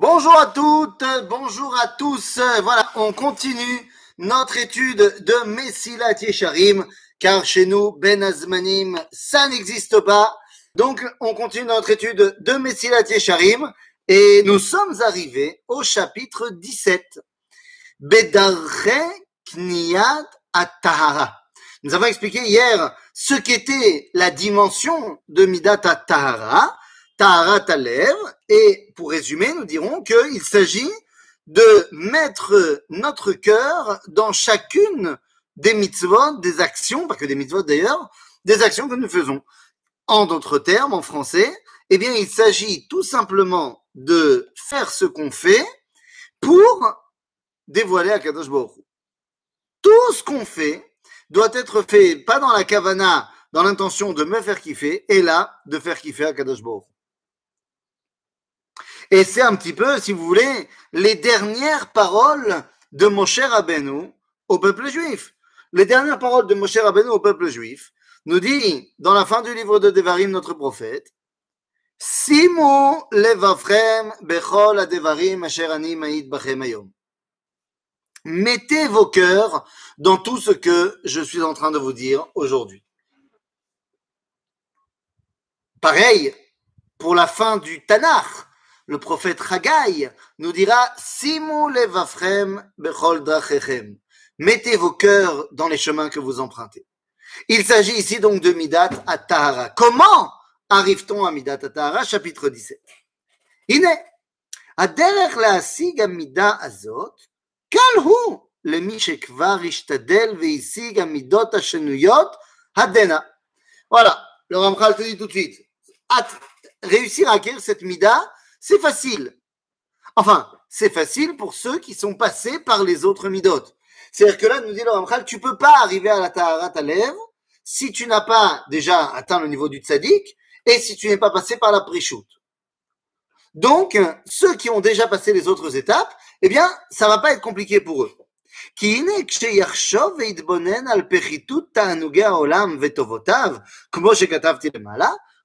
Bonjour à toutes, bonjour à tous. Voilà, on continue notre étude de Messilat Yesharim, car chez nous, Ben Azmanim, ça n'existe pas. Donc, on continue notre étude de Messilat Yesharim, et nous sommes arrivés au chapitre 17. Bedarche Kniyat At-Tahara. Nous avons expliqué hier ce qu'était la dimension de Midat At-Tahara, Tahara Talev, et pour résumer, nous dirons qu'il s'agit de mettre notre cœur dans chacune des mitzvot, des actions, pas que des mitzvot d'ailleurs, des actions que nous faisons. En d'autres termes, en français, eh bien, il s'agit tout simplement de faire ce qu'on fait pour dévoiler à Kadosh Baruch. Tout ce qu'on fait doit être fait pas dans la kavana, dans l'intention de me faire kiffer, et là, de faire kiffer à Kadosh Baruch. Et c'est un petit peu, si vous voulez, les dernières paroles de Moshe Rabbeinu au peuple juif. Les dernières paroles de Moshe Rabbeinu au peuple juif nous dit, dans la fin du livre de Devarim, notre prophète, Simu levavchem bechol adevarim asher ani ma'id bachem ayom. Mettez vos cœurs dans tout ce que je suis en train de vous dire aujourd'hui. Pareil pour la fin du Tanakh Le prophète Haggai nous dira Simu levavchem bechol drachechem. Mettez vos cœurs dans les chemins que vous empruntez. Il s'agit ici donc de Midat Atahara. Comment arrive-t-on à Midat Atahara, chapitre 17 הנה, הדרך להשיג המידה הזאת, קל הוא למי שכבר השתדל והשיג המידות השנויות, הדנה. Voilà, le Ramchal te dit tout de suite, At- réussir à acquérir cette mida, c'est facile. Enfin, c'est facile pour ceux qui sont passés par les autres midotes. C'est-à-dire que là, nous dit le Ramchal, tu peux pas arriver à la Taharat à si tu n'as pas déjà atteint le niveau du tzaddik et si tu n'es pas passé par la prishout. Donc, ceux qui ont déjà passé les autres étapes, eh bien, ça va pas être compliqué pour eux.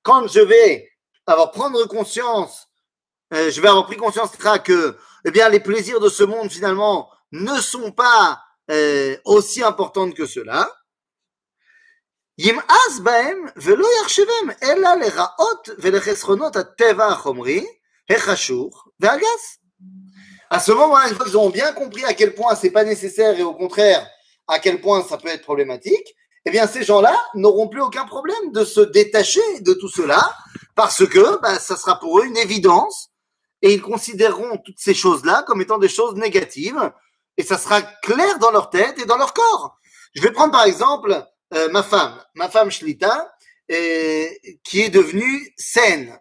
Quand je vais avoir prendre conscience euh, je vais avoir pris conscience sera que, eh bien, les plaisirs de ce monde finalement ne sont pas euh, aussi importantes que cela. ימאס בהם ולא יחשבם אלא לרעות ולחסרונות הטבע החומרי, החשוך והגס. À ce moment-là, une fois qu'ils auront bien compris à quel point c'est pas nécessaire et au contraire à quel point ça peut être problématique, eh bien ces gens-là n'auront plus aucun problème de se détacher de tout cela parce que bah, ça sera pour eux une évidence et ils considéreront toutes ces choses-là comme étant des choses négatives et ça sera clair dans leur tête et dans leur corps. Je vais prendre par exemple euh, ma femme, ma femme Shlita, euh, qui est devenue saine,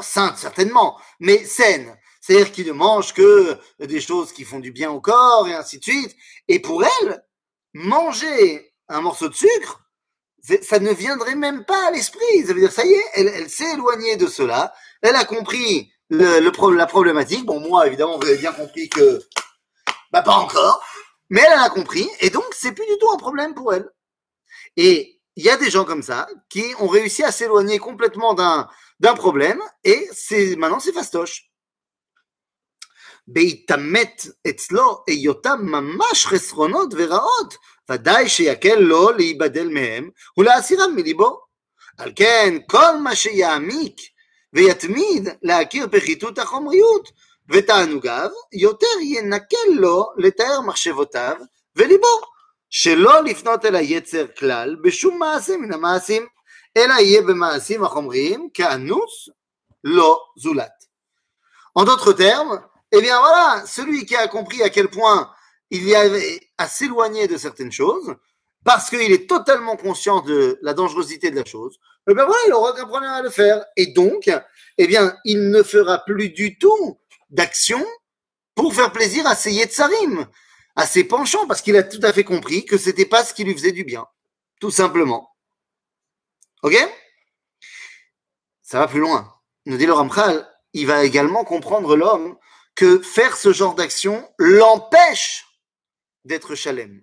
sainte certainement, mais saine. C'est-à-dire qu'il ne mange que des choses qui font du bien au corps et ainsi de suite. Et pour elle, manger un morceau de sucre, ça ne viendrait même pas à l'esprit. Ça veut dire, ça y est, elle s'est éloignée de cela. Elle a compris le, le pro- la problématique. Bon, moi, évidemment, vous avez bien compris que, bah, pas encore. Mais elle a compris. Et donc, c'est plus du tout un problème pour elle. Et il y a des gens comme ça qui ont réussi à s'éloigner complètement d'un, d'un problème. Et c'est, maintenant, c'est fastoche. בהתעמת אצלו היותם ממש חסרונות ורעות, ודאי שיקל לו להיבדל מהם ולהסירם מליבו. על כן, כל מה שיעמיק ויתמיד להכיר פחיתות החומריות ותענוגיו, יותר ינקל לו לתאר מחשבותיו וליבו, שלא לפנות אל היצר כלל בשום מעשה מן המעשים, אלא יהיה במעשים החומריים כאנוס לא זולת. En d'autres termes, eh bien voilà, celui qui a compris à quel point il y avait à s'éloigner de certaines choses, parce qu'il est totalement conscient de la dangerosité de la chose, eh bien voilà, il n'aura aucun problème à le faire. Et donc, eh bien, il ne fera plus du tout d'action pour faire plaisir à ses yetzarim, à ses penchants, parce qu'il a tout à fait compris que c'était pas ce qui lui faisait du bien. Tout simplement. Ok? Ça va plus loin. Nous dit le Ramchal, il va également comprendre l'homme que faire ce genre d'action l'empêche d'être chalem,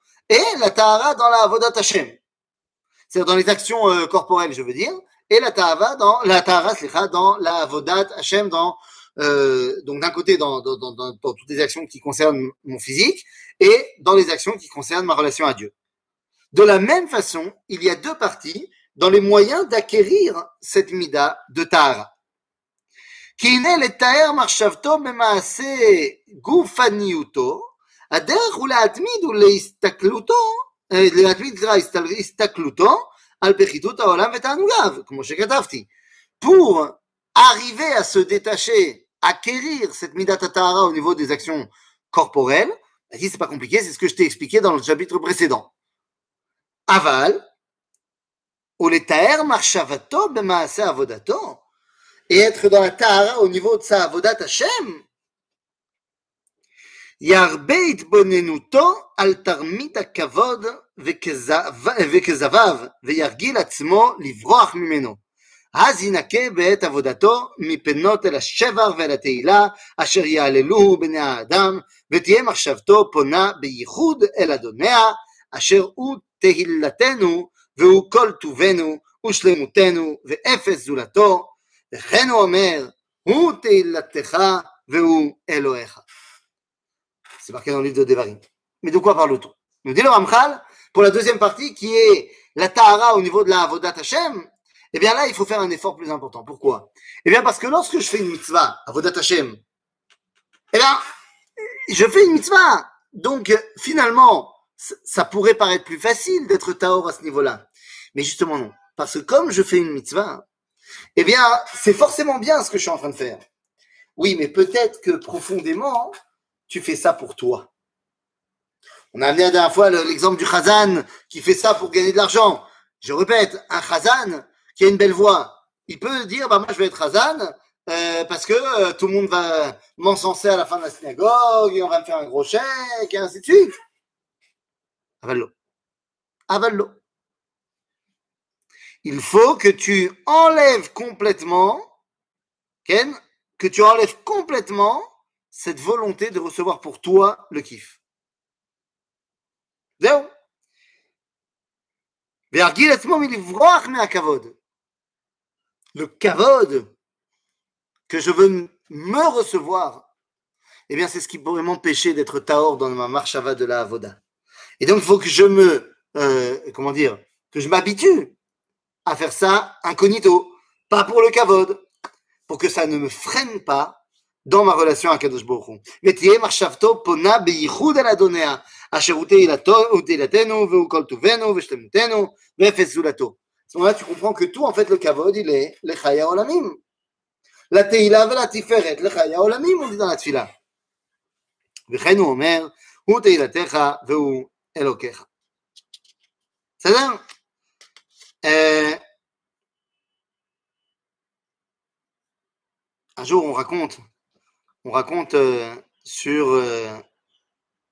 et la tahara dans la avodat Hashem. C'est-à-dire dans les actions euh, corporelles, je veux dire, et la tahara dans la tahara, dans la avodat Hashem, dans euh, donc d'un côté dans, dans, dans, dans, toutes les actions qui concernent mon physique et dans les actions qui concernent ma relation à Dieu. De la même façon, il y a deux parties dans les moyens d'acquérir cette mida de tahara. Qui le taher marshavto gufaniuto הדרך הוא להתמיד ולהסתכלותו, להתמיד הסתכלותו על פחיתות העולם ותענוגיו, כמו שכתבתי. Pour arriver à se détacher, acquérir cette midat tahara au niveau des actions corporelles, si c'est pas compliqué, c'est ce que je t'ai expliqué dans le chapitre précédent. Aval, ou les taer marshavato bemaase avodato, et être dans la tahara au niveau de sa avodat Hashem, וכן הוא אומר הוא תהילתך והוא אלוהיך. C'est marqué dans le livre de Devarim. Mais de quoi parle-t-on? Nous dit le Ramchal, pour la deuxième partie qui est la Tahara au niveau de la Avodat Hashem, eh bien là, il faut faire un effort plus important. Pourquoi? Eh bien parce que lorsque je fais une mitzvah, Avodat Hashem, eh bien, je fais une mitzvah. Donc, finalement, ça pourrait paraître plus facile d'être Tahor à ce niveau-là. Mais justement non. Parce que comme je fais une mitzvah, eh bien, c'est forcément bien ce que je suis en train de faire. Oui, mais peut-être que profondément, tu fais ça pour toi. On a amené la dernière fois l'exemple du Khazan qui fait ça pour gagner de l'argent. Je répète, un Khazan, qui a une belle voix, il peut dire bah moi je vais être Hazan euh, parce que euh, tout le monde va m'encenser à la fin de la synagogue et on va me faire un gros chèque et ainsi de suite. Avallo. Avallo. Il faut que tu enlèves complètement, Ken, que tu enlèves complètement cette volonté de recevoir pour toi le kiff. זהו. וירגיל עצמו מלברוח מהכבוד le kavod que je veux me recevoir, eh bien, c'est ce qui pourrait m'empêcher d'être taor dans ma marche de la avoda. Et donc, il faut que je me, euh, comment dire, que je m'habitue à faire ça incognito, pas pour le kavod, pour que ça ne me freine pas dans ma relation avec Kadosh Baruch Hu. ותהיה מחשבתו פונה בייחוד אל אדוניה, אשר הוא תהילתנו והוא כל טובנו ושלמותנו ואפס זולתו ce moment-là, tu comprends que tout, en fait, le kavod, il est le chaya olamim. La teila ve la tiferet, le chaya olamim, on dit dans la tfila. וכן הוא אומר, הוא תהילתך והוא אלוקיך. בסדר? Un jour, on raconte, on raconte euh, sur euh,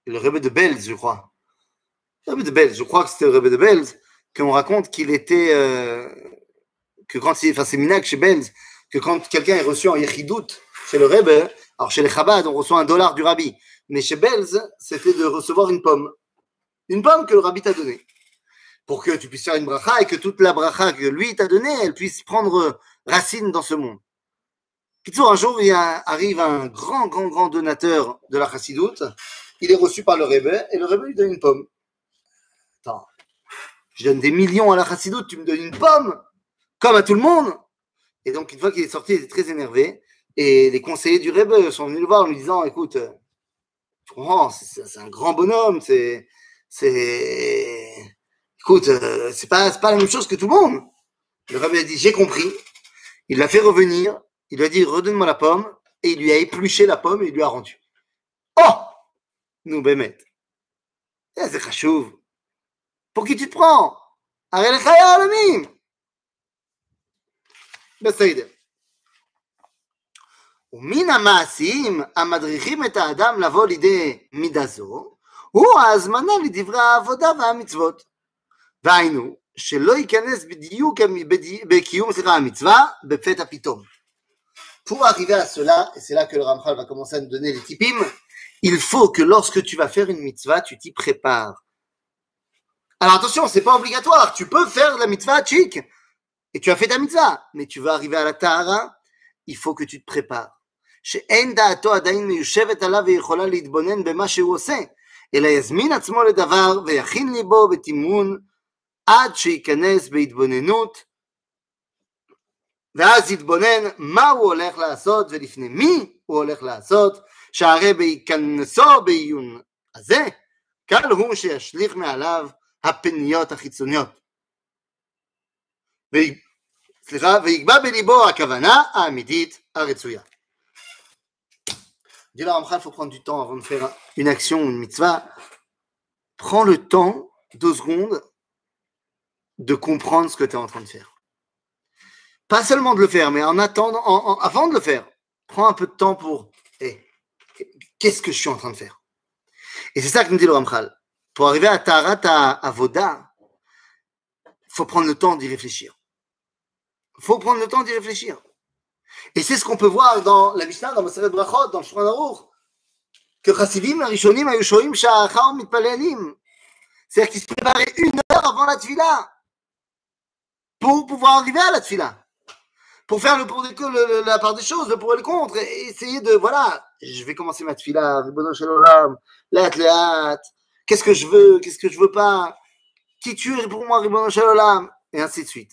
le Rebbe de Belz, je crois. Le Rebbe de Belz, je crois que c'était le Rebbe de Belz, qu'on raconte qu'il était, euh, que quand enfin c'est Minak chez Benz, que quand quelqu'un est reçu en Yechidout chez le Rebbe, alors chez les Chabad, on reçoit un dollar du Rabbi, mais chez Belz, c'était de recevoir une pomme. Une pomme que le Rabbi t'a donnée. Pour que tu puisses faire une bracha et que toute la bracha que lui t'a donnée, elle puisse prendre racine dans ce monde. Un jour, il arrive un grand, grand, grand donateur de la Chassidoute. Il est reçu par le Rebbe et le Rebbe lui donne une pomme. Attends, je donne des millions à la chassidoute, tu me donnes une pomme, comme à tout le monde. Et donc, une fois qu'il est sorti, il était très énervé. Et les conseillers du Rebbe sont venus le voir en lui disant, écoute, comprends, c'est un grand bonhomme, c'est, c'est, écoute, euh, c'est pas, pas la même chose que tout le monde. Le Rebbe a dit, j'ai compris. Il l'a fait revenir, il lui a dit, redonne-moi la pomme, et il lui a épluché la pomme et il lui a rendu. Oh! Nous, Bémet. C'est chachouv. Pour qui tu te prends הרי לך היה עולמים. בסדר. ומן המעשים המדריכים את האדם לבוא לידי מידה זו, הוא ההזמנה לדברי העבודה והמצוות. והיינו, שלא ייכנס בדיוק בקיום סליחה המצווה בפתע פתאום. Pour arriver à cela, et c'est là que le Ramchal va commencer à nous donner les tipim, il faut que lorsque tu vas faire une mitzvah, tu t'y prépares. Alors attention, c'est pas obligatoire, tu peux faire la mitzvah chic, et tu as fait ta mitzvah, mais tu vas arriver à la tahara, il faut que tu te prépares. שאין דעתו עדיין מיושבת עליו ויכולה להתבונן במה שהוא עושה, אלא יזמין עצמו לדבר ויכין ליבו בתמרון עד שייכנס בהתבוננות, ואז יתבונן מה הוא הולך לעשות ולפני מי הוא הולך לעשות, שהרי בהיכנסו בעיון הזה, קל הוא שישליך מעליו הפניות החיצוניות. סליחה, ויגבה בליבו הכוונה האמיתית הרצויה. Dit le Ramchal, il faut prendre du temps avant de faire une action, une mitzvah. Prends le temps, deux secondes, de comprendre ce que tu es en train de faire. Pas seulement de le faire, mais en attendant, en, en, avant de le faire, prends un peu de temps pour hey, qu'est-ce que je suis en train de faire? Et c'est ça que nous dit le Ramchal. Pour arriver à Tarat à Avoda, il faut prendre le temps d'y réfléchir. Il faut prendre le temps d'y réfléchir. Et c'est ce qu'on peut voir dans la Mishnah, dans Maseret Brachot, dans le Shulchan Aruch, que Chassidim, Rishonim, Ayushoim, Sha'achar, Mitpalelim. C'est-à-dire qu'ils se préparaient une heure avant la Tfila pour pouvoir arriver à la Tfila pour faire le pour la part des choses, le pour et le contre, et essayer de, voilà, je vais commencer ma tefila, qu'est-ce que je veux, qu'est-ce que je veux pas, qui tu pour moi, et ainsi de suite.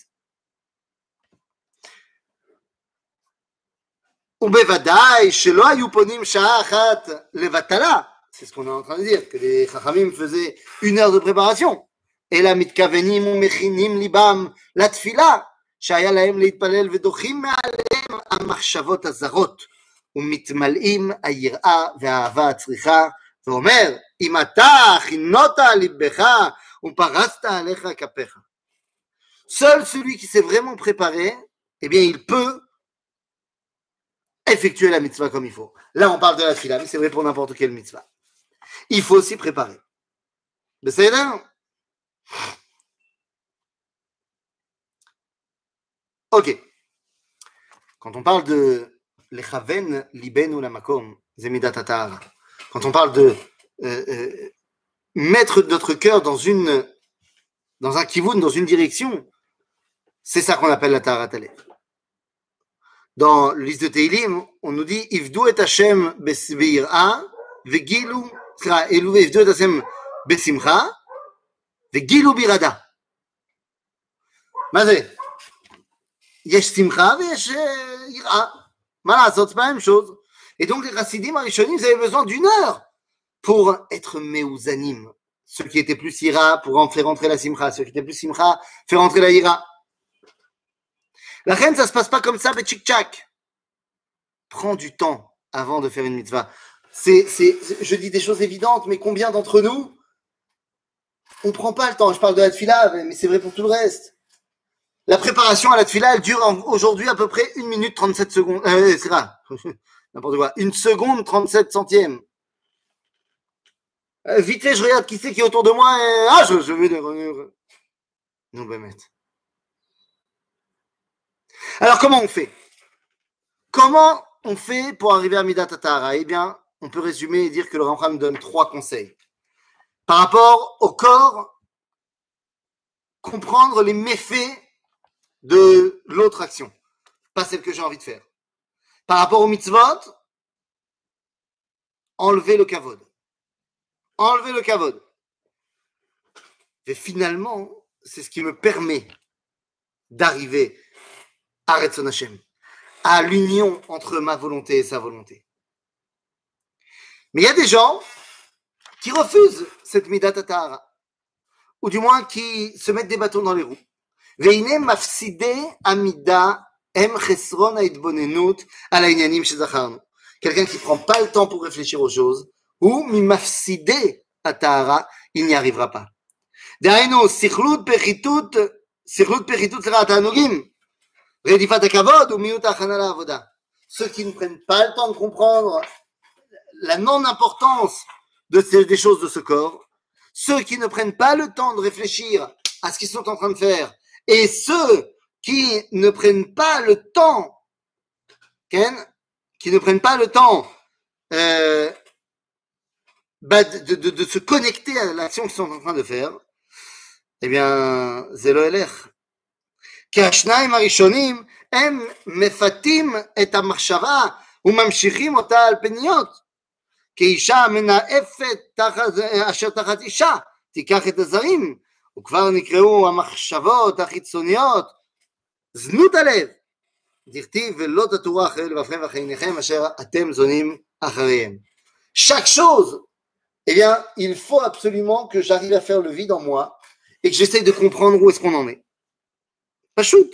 C'est ce qu'on est en train de dire, que les Chachamim faisaient une heure de préparation. Et la mitkavenim, mechinim, libam, la tfila, שהיה להם להתפלל ודוחים מעליהם המחשבות הזרות, ומתמלאים היראה והאהבה הצריכה, ואומר, אם אתה הכינות על ליבך ופרסת עליך כפיך. Seul celui qui s'est vraiment préparé, eh bien il peut effectuer la mitzvah comme il faut. Là, on parle de la fila, mais c'est vrai pour n'importe quelle mitzvah. Il faut s'y préparer. Mais Ok. Quand on parle de lechaven liben ou la makom, zemidat tatar, quand on parle de euh, euh, mettre notre cœur dans une dans un kivun, dans une direction, c'est ça qu'on appelle la taratalef dans le liste de Teilim, on nous dit Ivdu et Hashem besbira, vegilu, sera élevé Ivdu et Hashem besimcha, vegilu birada. מה Yesh Simcha Yesh Ira. Voilà, c'est la même chose. Et donc, les Rassidim Arishonim, ils avaient besoin d'une heure pour être Meouzanim. Ceux qui étaient plus Ira, pour en faire rentrer la Simcha. Ceux qui étaient plus Simcha, faire rentrer la Ira. La reine, ça se passe pas comme ça, mais tchic-tchac. Prends du temps avant de faire une mitzvah. C'est, c'est, je dis des choses évidentes, mais combien d'entre nous, on prend pas le temps? Je parle de la fila, mais c'est vrai pour tout le reste. La préparation à la tfila, elle dure aujourd'hui à peu près 1 minute 37 secondes. Euh, c'est vrai, n'importe quoi. Une seconde 37 centièmes. Euh, vite je regarde qui c'est qui est autour de moi. Ah, je, je vais... Non, ben. Alors, comment on fait? Comment on fait pour arriver à Midat Tatara Eh bien, on peut résumer et dire que le Ramcham donne trois conseils. Par rapport au corps, comprendre les méfaits de l'autre action, pas celle que j'ai envie de faire. Par rapport au mitzvot, enlever le kavod. Enlever le kavod. Et finalement, c'est ce qui me permet d'arriver Arrête son Hachem, à l'union entre ma volonté et sa volonté. Mais il y a des gens qui refusent cette midat tatara, ou du moins qui se mettent des bâtons dans les roues. Veine mafside amida em chesron haidbonenut al העניינים שזכרנו. Quelqu'un qui prend pas le temps pour réfléchir aux choses, ou mi mafside atara, il n'y arrivera pas. דהיינו, sichlut פחיתות, sichlut פחיתות סליחה, התענוגים, רדיפת הכבוד ומיעוט ההכנה לעבודה. ceux qui ne prennent pas le temps de comprendre la non-importance de ces- des choses de ce corps, ceux qui ne prennent pas le temps de réfléchir à ce qu'ils sont en train de faire, et ceux qui ne prennent pas le temps, Ken, qui ne prennent pas le temps euh, bah, de, de- de se connecter à l'action qu'ils sont en train de faire, eh bien, זה לא ילך. כי השניים הראשונים הם מפתים את המחשבה וממשיכים אותה על פניות. כי אישה מנאפת תחת, אשר תחת אישה תיקח את הזרים, וכבר נקראו המחשבות החיצוניות זנות הלב. דכתיב ולא תטורו אחרי לבבכם ואחרי עיניכם אשר אתם זונים אחריהם. Chaque chose, eh bien, il faut absolument que j'arrive à faire le vide en moi et que j'essaye de comprendre où est-ce qu'on en est. Pas shoot.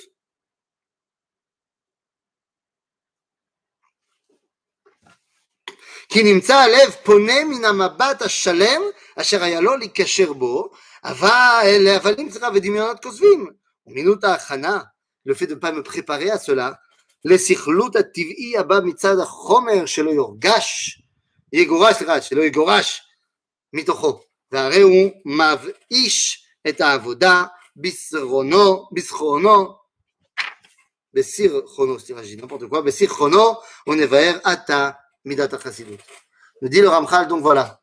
כי נמצא הלב פונה מן המבט השלם אשר היה לו להיקשר בו, אבל להבלים צריכה ודמיונות כוזבים. ומינות ההכנה, le fait de ne pas me préparer à cela, לסכלות הטבעי הבא מצד החומר שלא יורגש, יגורש, סליחה, שלא יגורש מתוכו, והרי הוא מבאיש את העבודה בסרונו, בסחרונו, בסירחונו, סליחה, j'ai dit n'importe quoi, בסירחונו, ונבהר עתה מידת החסידות. nous dit le Ramchal, donc voilà.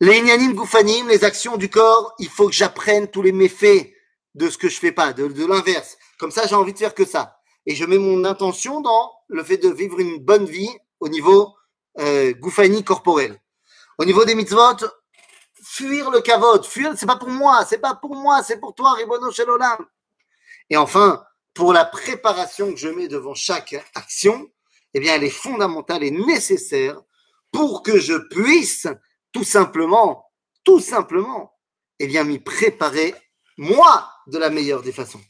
Les inyanim goufanim, les actions du corps, il faut que j'apprenne tous les méfaits de ce que je fais pas, de, de l'inverse. Comme ça, j'ai envie de faire que ça. Et je mets mon intention dans le fait de vivre une bonne vie au niveau euh, goufani corporel. Au niveau des mitzvot, fuir le kavod, fuir, c'est pas pour moi, c'est pas pour moi, c'est pour toi, Ribono Shel Olam. Et enfin, pour la préparation que je mets devant chaque action, eh bien, elle est fondamentale et nécessaire pour que je puisse tout simplement, tout simplement, eh bien, m'y préparer, moi, de la meilleure des façons.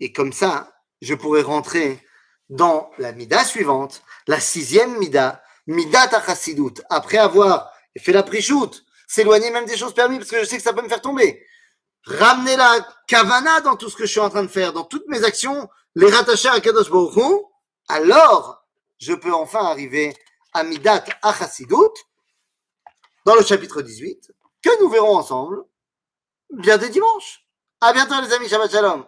Et comme ça, je pourrais rentrer dans la mida suivante, la sixième mida, mida tachasidut, après avoir fait la prichoute, s'éloigner même des choses permises, parce que je sais que ça peut me faire tomber. Ramener la kavana dans tout ce que je suis en train de faire, dans toutes mes actions, les rattacher à Kadosh Baruch alors je peux enfin arriver à Midat Achasidut, dans le chapitre 18, que nous verrons ensemble, bien des dimanches. À bientôt les amis, Shabbat Shalom.